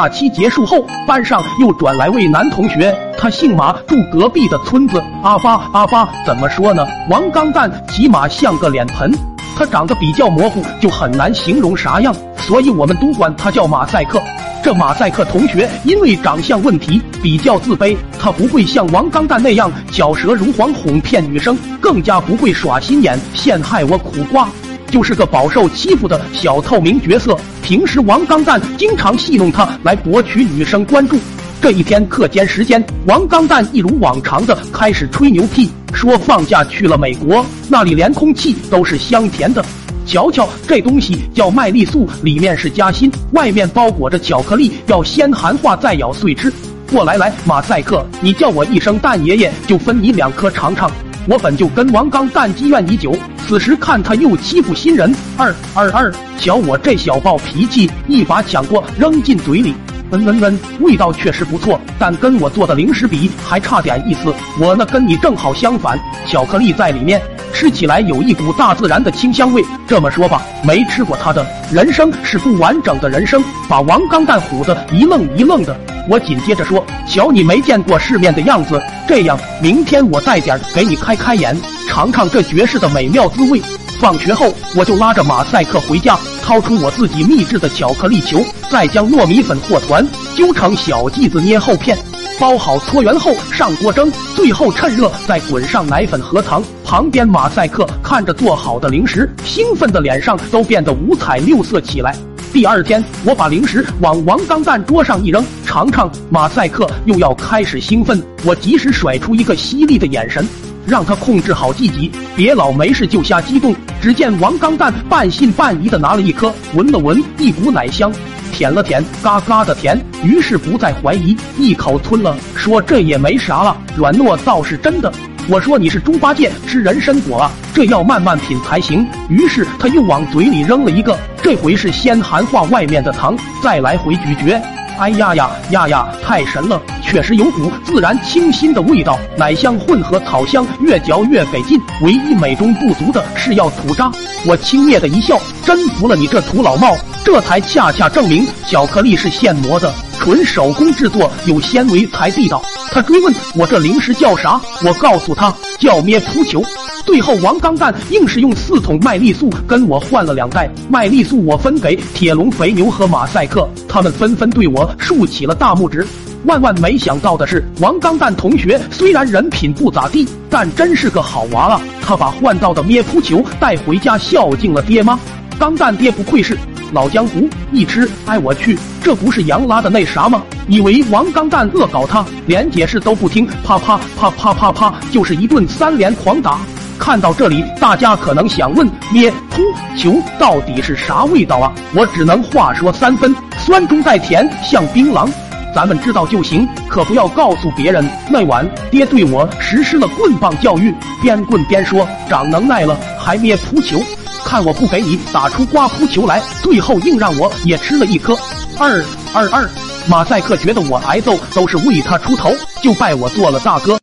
假期结束后，班上又转来位男同学，他姓马，住隔壁的村子。阿巴阿巴，怎么说呢？王刚蛋起码像个脸盆，他长得比较模糊，就很难形容啥样，所以我们都管他叫马赛克。这马赛克同学因为长相问题比较自卑，他不会像王刚蛋那样巧舌如簧哄骗女生，更加不会耍心眼陷害我苦瓜。就是个饱受欺负的小透明角色。平时王刚蛋经常戏弄他来博取女生关注。这一天课间时间，王刚蛋一如往常的开始吹牛屁，说放假去了美国，那里连空气都是香甜的。瞧瞧这东西叫麦丽素，里面是夹心，外面包裹着巧克力，要先含化再咬碎吃。过来来，马赛克，你叫我一声蛋爷爷，就分你两颗尝尝。我本就跟王刚蛋积怨已久，此时看他又欺负新人，二二二，瞧我这小暴脾气，一把抢过扔进嘴里，嗯嗯嗯，味道确实不错，但跟我做的零食比还差点意思。我那跟你正好相反，巧克力在里面，吃起来有一股大自然的清香味。这么说吧，没吃过它的人生是不完整的人生，把王刚蛋唬得一愣一愣的。我紧接着说：“瞧你没见过世面的样子，这样，明天我带点给你开开眼，尝尝这绝世的美妙滋味。”放学后，我就拉着马赛克回家，掏出我自己秘制的巧克力球，再将糯米粉和团，揪成小剂子捏厚片，包好搓圆后上锅蒸，最后趁热再滚上奶粉和糖。旁边马赛克看着做好的零食，兴奋的脸上都变得五彩六色起来。第二天，我把零食往王刚蛋桌上一扔，尝尝。马赛克又要开始兴奋，我及时甩出一个犀利的眼神，让他控制好自己，别老没事就瞎激动。只见王刚蛋半信半疑的拿了一颗，闻了闻，一股奶香，舔了舔，嘎嘎的甜。于是不再怀疑，一口吞了，说这也没啥了，软糯倒是真的。我说你是猪八戒吃人参果啊，这要慢慢品才行。于是他又往嘴里扔了一个，这回是先含化外面的糖，再来回咀嚼。哎呀呀呀呀，太神了！确实有股自然清新的味道，奶香混合草香，越嚼越给劲。唯一美中不足的是要吐渣。我轻蔑的一笑，真服了你这土老帽，这才恰恰证明巧克力是现磨的，纯手工制作，有纤维才地道。他追问我这零食叫啥，我告诉他叫咩扑球。最后王刚蛋硬是用四桶麦丽素跟我换了两袋麦丽素，我分给铁笼肥牛和马赛克，他们纷纷对我竖起了大拇指。万万没想到的是，王刚蛋同学虽然人品不咋地，但真是个好娃啊！他把换到的咩扑球带回家孝敬了爹妈。钢蛋爹不愧是。老江湖一吃，哎我去，这不是杨拉的那啥吗？以为王刚蛋恶搞他，连解释都不听，啪啪啪啪啪啪，就是一顿三连狂打。看到这里，大家可能想问：咩扑球到底是啥味道啊？我只能话说三分，酸中带甜，像槟榔。咱们知道就行，可不要告诉别人。那晚，爹对我实施了棍棒教育，边棍边说：长能耐了，还咩扑球。看我不给你打出刮扑球来，最后硬让我也吃了一颗。二二二，马赛克觉得我挨揍都是为他出头，就拜我做了大哥。